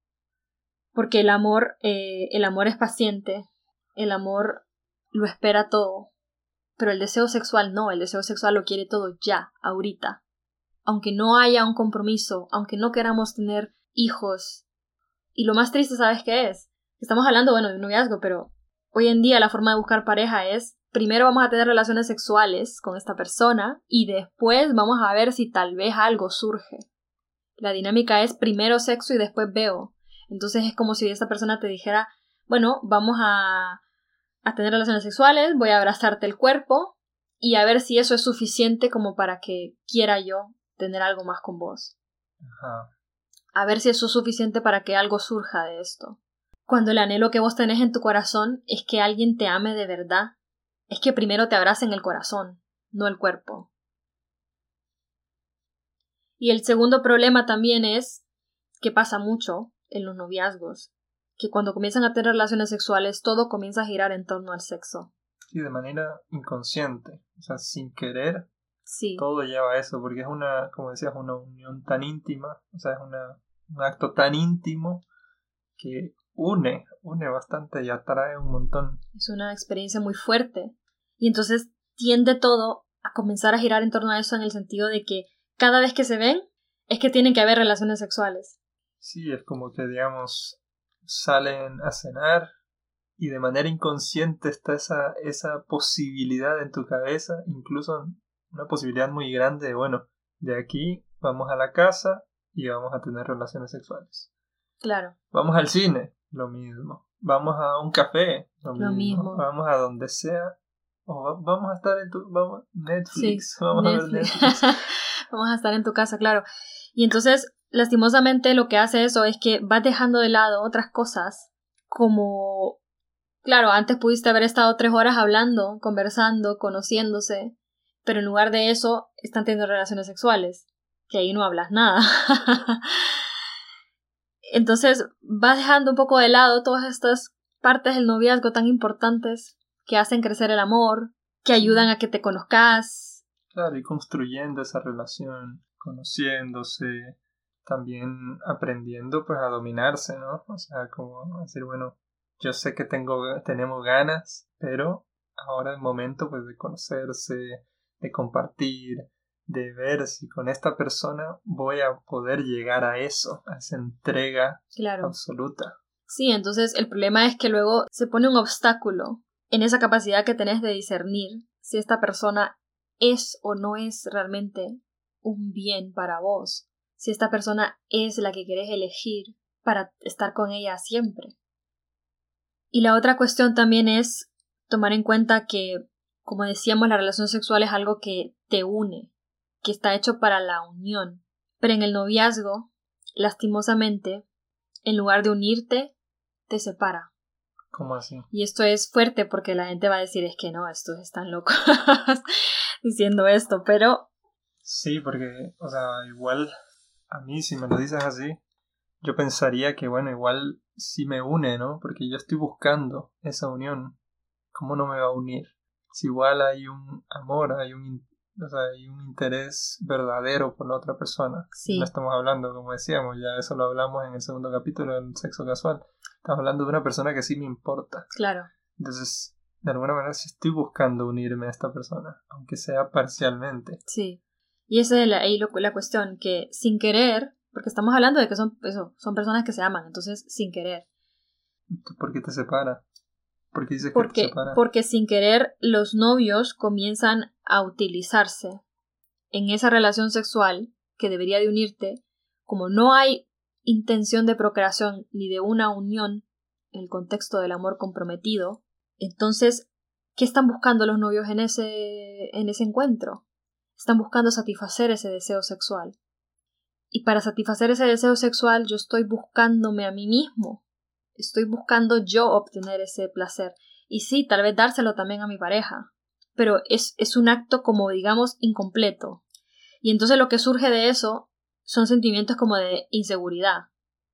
Porque el amor, eh, el amor es paciente, el amor lo espera todo, pero el deseo sexual no, el deseo sexual lo quiere todo ya, ahorita. Aunque no haya un compromiso, aunque no queramos tener hijos. Y lo más triste, ¿sabes qué es? Estamos hablando, bueno, de un noviazgo, pero hoy en día la forma de buscar pareja es primero vamos a tener relaciones sexuales con esta persona y después vamos a ver si tal vez algo surge. La dinámica es primero sexo y después veo. Entonces es como si esta persona te dijera, bueno, vamos a, a tener relaciones sexuales, voy a abrazarte el cuerpo y a ver si eso es suficiente como para que quiera yo tener algo más con vos. Ajá a ver si eso es suficiente para que algo surja de esto. Cuando el anhelo que vos tenés en tu corazón es que alguien te ame de verdad, es que primero te en el corazón, no el cuerpo. Y el segundo problema también es que pasa mucho en los noviazgos, que cuando comienzan a tener relaciones sexuales todo comienza a girar en torno al sexo. Sí, de manera inconsciente, o sea, sin querer. Sí. Todo lleva a eso, porque es una, como decías, una unión tan íntima, o sea, es una un acto tan íntimo que une, une bastante y atrae un montón. Es una experiencia muy fuerte. Y entonces tiende todo a comenzar a girar en torno a eso en el sentido de que cada vez que se ven es que tienen que haber relaciones sexuales. Sí, es como que digamos salen a cenar y de manera inconsciente está esa, esa posibilidad en tu cabeza, incluso una posibilidad muy grande de, bueno, de aquí vamos a la casa, y vamos a tener relaciones sexuales. Claro. Vamos al cine, lo mismo. Vamos a un café, lo, mismo. Vamos a donde sea. O vamos a estar en tu vamos, Netflix, [LAUGHS] vamos a ver Netflix. [LAUGHS] vamos a estar en tu casa, claro. Y entonces, lastimosamente, lo que hace eso es que vas dejando de lado otras cosas como Claro, antes pudiste haber estado tres horas hablando, conversando, conociéndose, pero en lugar de eso están teniendo relaciones sexuales que ahí no hablas nada. [LAUGHS] Entonces vas dejando un poco de lado todas estas partes del noviazgo tan importantes que hacen crecer el amor, que ayudan a que te conozcas. Claro, y construyendo esa relación, conociéndose, también aprendiendo pues a dominarse, ¿no? O sea, como decir, bueno, yo sé que tengo, tenemos ganas, pero ahora es momento pues de conocerse, de compartir, de ver si con esta persona voy a poder llegar a eso, a esa entrega absoluta. Sí, entonces el problema es que luego se pone un obstáculo en esa capacidad que tenés de discernir si esta persona es o no es realmente un bien para vos, si esta persona es la que querés elegir para estar con ella siempre. Y la otra cuestión también es tomar en cuenta que, como decíamos, la relación sexual es algo que te une, que está hecho para la unión. Pero en el noviazgo, lastimosamente, en lugar de unirte, te separa. ¿Cómo así? Y esto es fuerte porque la gente va a decir es que no, estos están locos [LAUGHS] diciendo esto, pero... Sí, porque, o sea, igual a mí si me lo dices así, yo pensaría que, bueno, igual sí me une, ¿no? Porque yo estoy buscando esa unión. ¿Cómo no me va a unir? Si igual hay un amor, hay un, o sea, hay un interés verdadero por la otra persona. Sí. No estamos hablando, como decíamos, ya eso lo hablamos en el segundo capítulo del sexo casual. Estamos hablando de una persona que sí me importa. Claro. Entonces, de alguna manera sí estoy buscando unirme a esta persona, aunque sea parcialmente. Sí. Y esa es la, ahí lo- la cuestión, que sin querer, porque estamos hablando de que son, eso, son personas que se aman, entonces sin querer. ¿Por qué te separa? ¿Por qué dices que te Porque, separa? porque sin querer los novios comienzan a utilizarse en esa relación sexual que debería de unirte, como no hay intención de procreación ni de una unión en el contexto del amor comprometido, entonces, ¿qué están buscando los novios en ese, en ese encuentro? Están buscando satisfacer ese deseo sexual. Y para satisfacer ese deseo sexual yo estoy buscándome a mí mismo. Estoy buscando yo obtener ese placer. Y sí, tal vez dárselo también a mi pareja. Pero es, es un acto como digamos incompleto. Y entonces lo que surge de eso son sentimientos como de inseguridad.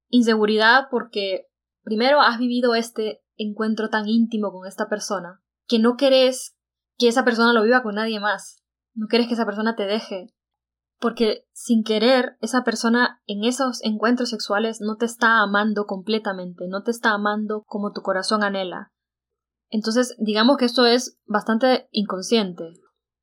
Inseguridad porque primero has vivido este encuentro tan íntimo con esta persona que no querés que esa persona lo viva con nadie más. No quieres que esa persona te deje. Porque sin querer, esa persona en esos encuentros sexuales no te está amando completamente, no te está amando como tu corazón anhela. Entonces, digamos que esto es bastante inconsciente.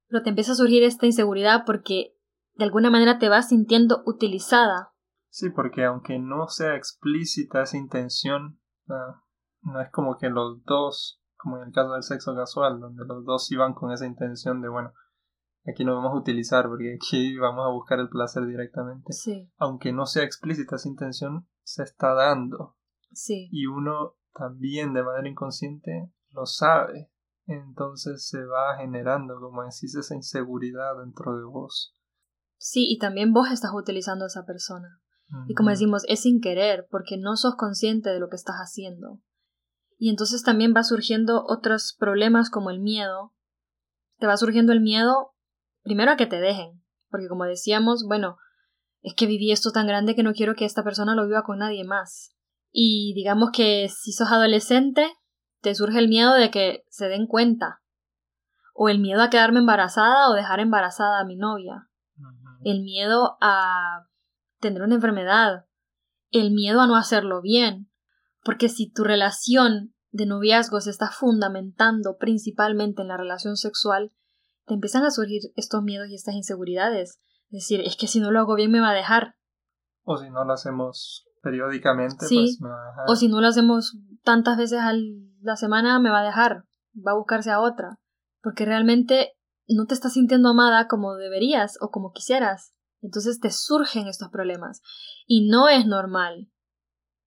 Pero te empieza a surgir esta inseguridad porque de alguna manera te vas sintiendo utilizada. Sí, porque aunque no sea explícita esa intención, no, no es como que los dos, como en el caso del sexo casual, donde los dos iban con esa intención de, bueno, aquí nos vamos a utilizar porque aquí vamos a buscar el placer directamente. Sí, Aunque no sea explícita esa intención, se está dando. sí. Y uno también de manera inconsciente lo sabe. Entonces se va generando, como decís, esa inseguridad dentro de vos. Sí, y también vos estás utilizando a esa persona. Y como decimos, es sin querer, porque no sos consciente de lo que estás haciendo. Y entonces también va surgiendo otros problemas como el miedo. Te va surgiendo el miedo primero a que te dejen, porque como decíamos, bueno, es que viví esto tan grande que no quiero que esta persona lo viva con nadie más. Y digamos que si sos adolescente, te surge el miedo de que se den cuenta. O el miedo a quedarme embarazada o dejar embarazada a mi novia el miedo a tener una enfermedad, el miedo a no hacerlo bien, porque si tu relación de noviazgo se está fundamentando principalmente en la relación sexual, te empiezan a surgir estos miedos y estas inseguridades. Es decir, es que si no lo hago bien me va a dejar, O si no lo hacemos periódicamente, Sí. pues me va a dejar. o si no lo hacemos tantas veces a la semana me va a dejar, va a buscarse a otra, porque realmente no te estás sintiendo amada como deberías o como quisieras. Entonces te surgen estos problemas. Y no es normal.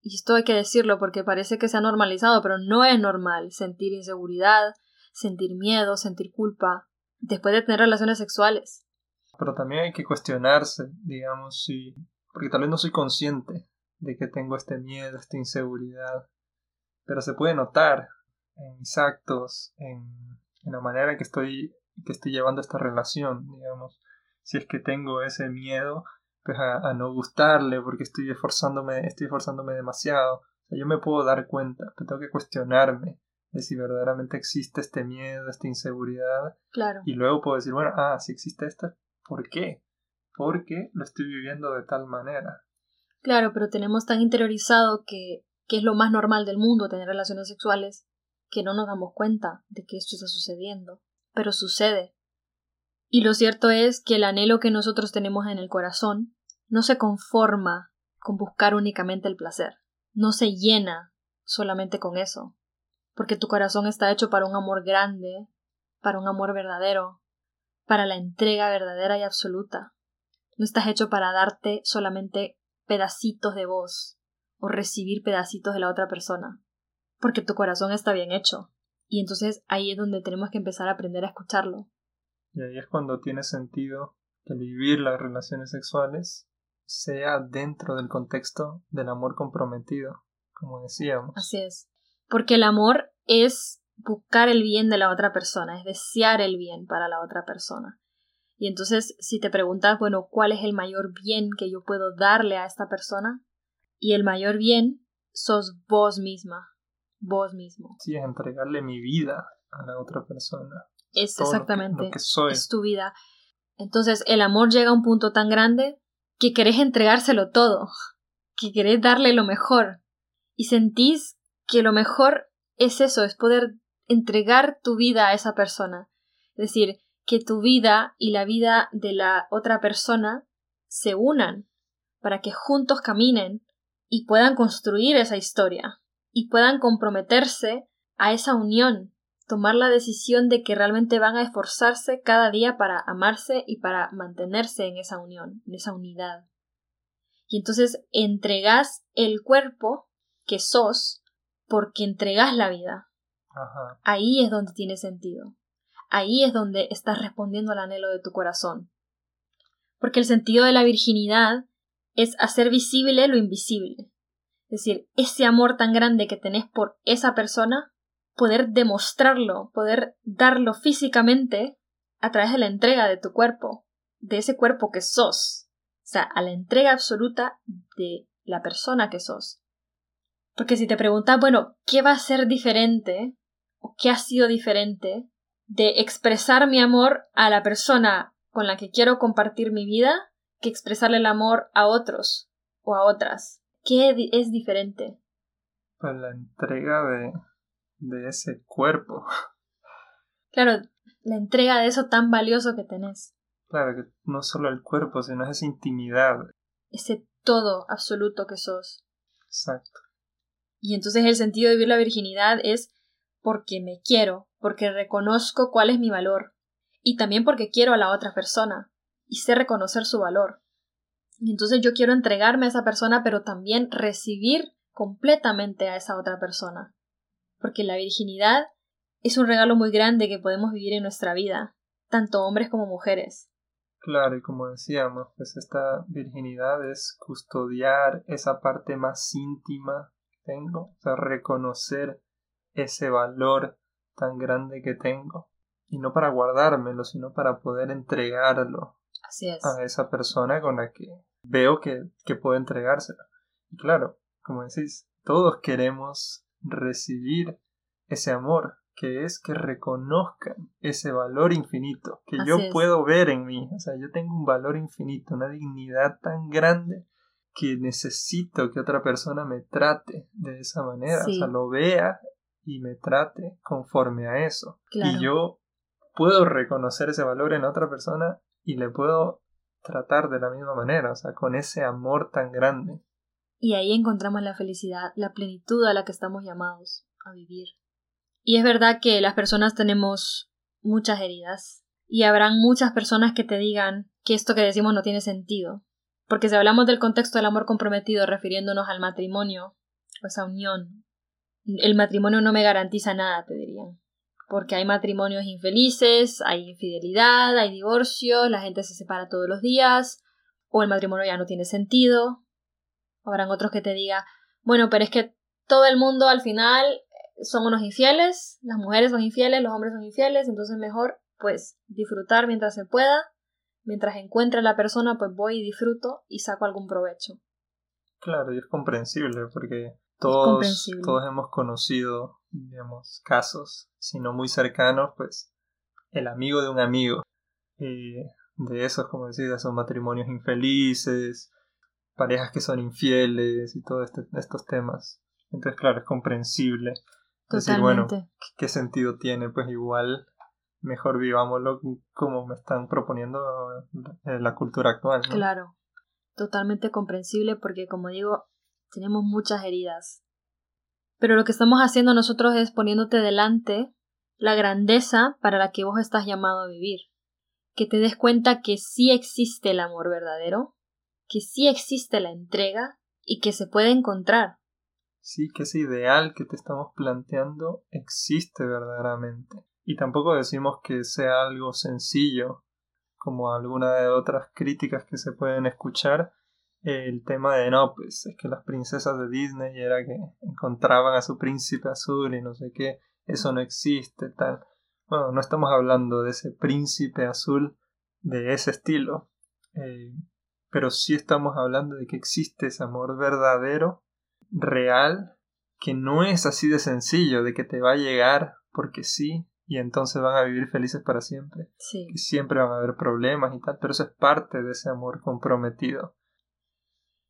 Y esto hay que decirlo porque parece que se ha normalizado, pero no es normal sentir inseguridad, sentir miedo, sentir culpa, después de tener relaciones sexuales. Pero también hay que cuestionarse, digamos, si. Porque tal vez no soy consciente de que tengo este miedo, esta inseguridad. Pero se puede notar en mis actos, en, en la manera que estoy, que estoy llevando esta relación, digamos. Si es que tengo ese miedo, pues a, a no gustarle, porque estoy esforzándome, estoy esforzándome demasiado. O sea, yo me puedo dar cuenta, pero tengo que cuestionarme de si verdaderamente existe este miedo, esta inseguridad, Claro. y luego puedo decir, bueno, ah, si existe esto, ¿por qué? Porque lo estoy viviendo de tal manera. Claro, pero tenemos tan interiorizado que, que es lo más normal del mundo tener relaciones sexuales que no nos damos cuenta de que esto está sucediendo. Pero sucede. Y lo cierto es que el anhelo que nosotros tenemos en el corazón no se conforma con buscar únicamente el placer. No se llena solamente con eso. Porque tu corazón está hecho para un amor grande, para un amor verdadero, para la entrega verdadera y absoluta. No estás hecho para darte solamente pedacitos de vos o recibir pedacitos de la otra persona, porque tu corazón está bien hecho. Y entonces ahí es donde tenemos que empezar a aprender a escucharlo. Y ahí es cuando tiene sentido que vivir las relaciones sexuales sea dentro del contexto del amor comprometido, como decíamos. Así es. Porque el amor es buscar el bien de la otra persona, es desear el bien para la otra persona. Y entonces, si te preguntas, bueno, ¿cuál es el mayor bien que yo puedo darle a esta persona? Y el mayor bien sos vos misma, vos mismo. Sí, es entregarle mi vida a la otra persona. Es exactamente, es tu vida. Entonces, el amor llega a un punto tan grande que querés entregárselo todo, que querés darle lo mejor. Y sentís que lo mejor es eso, es poder entregar tu vida a esa persona. Es decir, que tu vida y la vida de la otra persona se unan para que juntos caminen y puedan construir esa historia y puedan comprometerse a esa unión, tomar la decisión de que realmente van a esforzarse cada día para amarse y para mantenerse en esa unión, en esa unidad. Y entonces entregas el cuerpo que sos porque entregas la vida. Ahí es donde tiene sentido. Ahí es donde estás respondiendo al anhelo de tu corazón. Porque el sentido de la virginidad es hacer visible lo invisible. Es decir, ese amor tan grande que tenés por esa persona, poder demostrarlo, poder darlo físicamente a través de la entrega de tu cuerpo, de ese cuerpo que sos. O sea, a la entrega absoluta de la persona que sos. Porque si te preguntas, bueno, ¿qué va a ser diferente? ¿O qué ha sido diferente de expresar mi amor a la persona con la que quiero compartir mi vida que expresarle el amor a otros o a otras. ¿Qué es diferente? Pues la entrega de, de ese cuerpo. [LAUGHS] Claro, la entrega de eso tan valioso que tenés. Claro, que no solo el cuerpo, sino esa intimidad. Ese todo absoluto que sos. Exacto. Y entonces el sentido de vivir la virginidad es porque me quiero, porque reconozco cuál es mi valor, y también porque quiero a la otra persona, y sé reconocer su valor. Y entonces yo quiero entregarme a esa persona, pero también recibir completamente a esa otra persona. Porque la virginidad es un regalo muy grande que podemos vivir en nuestra vida, tanto hombres como mujeres. Claro, y como decíamos, pues esta virginidad es custodiar esa parte más íntima tengo, o sea, reconocer ese valor tan grande que tengo. Y no para guardármelo, sino para poder entregarlo a esa persona con la que veo que, que puedo entregárselo. Y claro, como decís, todos queremos recibir ese amor, que es que reconozcan ese valor infinito que yo puedo ver en mí. O sea, yo tengo un valor infinito, una dignidad tan grande que necesito que otra persona me trate de esa manera, o sea, lo vea y me trate conforme a eso. Y yo puedo reconocer ese valor en otra persona y le puedo tratar de la misma manera, o sea, con ese amor tan grande. Y ahí encontramos la felicidad, la plenitud a la que estamos llamados a vivir. Y es verdad que las personas tenemos muchas heridas y habrán muchas personas que te digan que esto que decimos no tiene sentido. Porque si hablamos del contexto del amor comprometido refiriéndonos al matrimonio, o esa unión el matrimonio no me garantiza nada, te dirían. Porque hay matrimonios infelices, hay infidelidad, hay divorcio, la gente se separa todos los días, o el matrimonio ya no tiene sentido. Habrán otros que te digan, bueno, pero es que todo el mundo al final son unos infieles, las mujeres son infieles, los hombres son infieles, entonces mejor pues disfrutar mientras se pueda, mientras encuentre a la persona pues voy y disfruto y saco algún provecho. Claro, y es comprensible porque todos, todos hemos conocido, digamos, casos, si no muy cercanos, pues el amigo de un amigo. de esos, como decía, son matrimonios infelices, parejas que son infieles y todos este, estos temas. Entonces, claro, es comprensible. Decir, bueno, ¿qué sentido tiene? Pues igual mejor vivámoslo como me están proponiendo eh, la cultura actual. Claro, totalmente comprensible porque, como digo, tenemos muchas heridas. Pero lo que estamos haciendo nosotros es poniéndote delante la grandeza para la que vos estás llamado a vivir. Que te des cuenta que sí existe el amor verdadero, que sí existe la entrega y que se puede encontrar. Sí, que ese ideal que te estamos planteando existe verdaderamente. Y tampoco decimos que sea algo sencillo, como alguna de otras críticas que se pueden escuchar, el tema de no, pues es que las princesas de Disney era que encontraban a su príncipe azul y no sé qué, eso no existe, tal. Bueno, no estamos hablando de ese príncipe azul de ese estilo, eh, pero sí estamos hablando de que existe ese amor verdadero, real, que no es así de sencillo, de que te va a llegar porque sí, y entonces van a vivir felices para siempre. Sí. Que siempre van a haber problemas y tal, pero eso es parte de ese amor comprometido.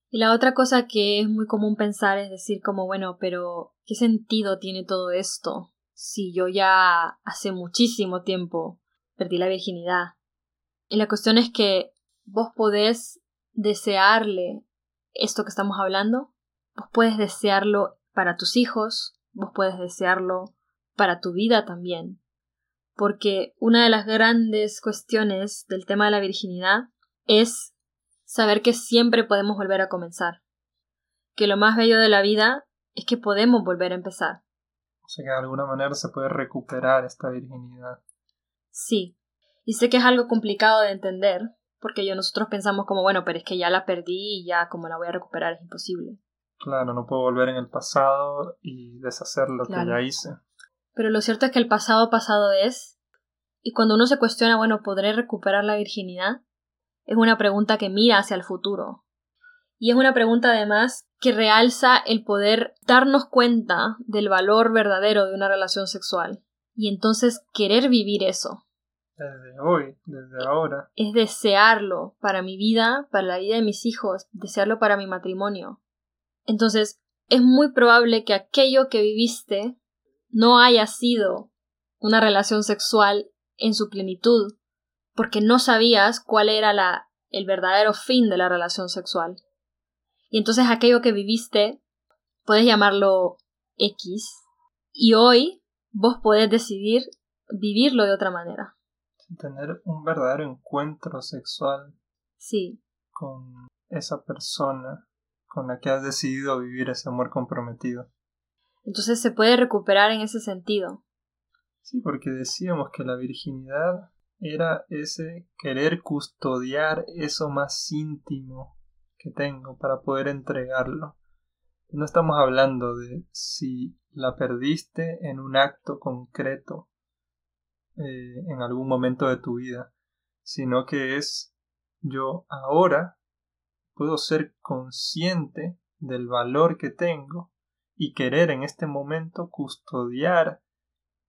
Y la otra cosa que es muy común pensar es decir como, bueno, pero ¿qué sentido tiene todo esto si yo ya hace muchísimo tiempo perdí la virginidad? Y la cuestión es que vos podés desearle esto que estamos hablando, vos puedes desearlo para tus hijos, vos puedes desearlo para tu vida también. Porque una de las grandes cuestiones del tema de la virginidad es saber que siempre podemos volver a comenzar. Que lo más bello de la vida es que podemos volver a empezar. O sea que de alguna manera se puede recuperar esta virginidad. Sí. Y sé que es algo complicado de entender, porque yo nosotros pensamos como, bueno, pero es que ya la perdí y ya como la voy a recuperar es imposible. Claro, no puedo volver en el pasado y deshacer lo que ya hice. Pero lo cierto es que el pasado pasado es, y cuando uno se cuestiona, bueno, ¿podré recuperar la virginidad? es una pregunta que mira hacia el futuro. Y es una pregunta además que realza el poder darnos cuenta del valor verdadero de una relación sexual y entonces querer vivir eso. Desde hoy, desde ahora. Es desearlo para mi vida, para la vida de mis hijos, desearlo para mi matrimonio. Entonces, es muy probable que aquello que viviste no haya sido una relación sexual en su plenitud, porque no sabías cuál era la, el verdadero fin de la relación sexual. Y entonces aquello que viviste, puedes llamarlo X, y hoy vos podés decidir vivirlo de otra manera. Tener un verdadero encuentro sexual. Sí. Con esa persona con la que has decidido vivir ese amor comprometido. Entonces se puede recuperar en ese sentido. Sí, porque decíamos que la virginidad era ese querer custodiar eso más íntimo que tengo para poder entregarlo. No estamos hablando de si la perdiste en un acto concreto eh, en algún momento de tu vida, sino que es yo ahora puedo ser consciente del valor que tengo y querer en este momento custodiar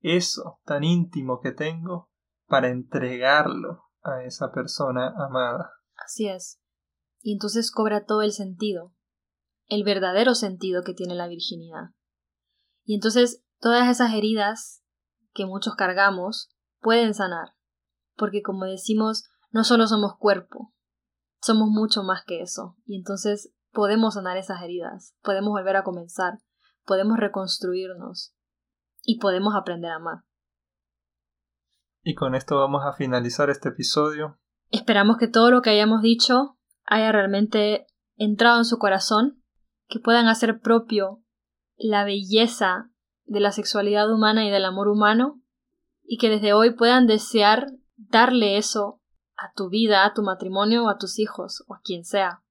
eso tan íntimo que tengo para entregarlo a esa persona amada. Así es. Y entonces cobra todo el sentido, el verdadero sentido que tiene la virginidad. Y entonces todas esas heridas que muchos cargamos pueden sanar, porque como decimos, no solo somos cuerpo, somos mucho más que eso, y entonces podemos sanar esas heridas, podemos volver a comenzar, podemos reconstruirnos y podemos aprender a amar. Y con esto vamos a finalizar este episodio. Esperamos que todo lo que hayamos dicho haya realmente entrado en su corazón, que puedan hacer propio la belleza de la sexualidad humana y del amor humano, y que desde hoy puedan desear darle eso a tu vida, a tu matrimonio o a tus hijos o a quien sea.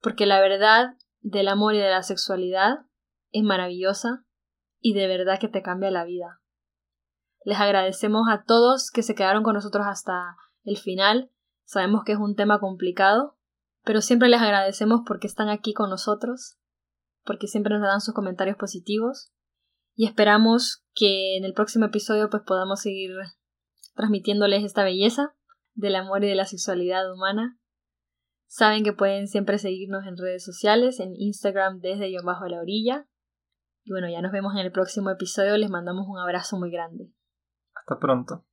Porque la verdad del amor y de la sexualidad es maravillosa y de verdad que te cambia la vida. Les agradecemos a todos que se quedaron con nosotros hasta el final. Sabemos que es un tema complicado, pero siempre les agradecemos porque están aquí con nosotros, porque siempre nos dan sus comentarios positivos y esperamos que en el próximo episodio pues podamos seguir transmitiéndoles esta belleza del amor y de la sexualidad humana. Saben que pueden siempre seguirnos en redes sociales, en Instagram desde bajo la orilla. Y bueno, ya nos vemos en el próximo episodio, les mandamos un abrazo muy grande. Hasta pronto.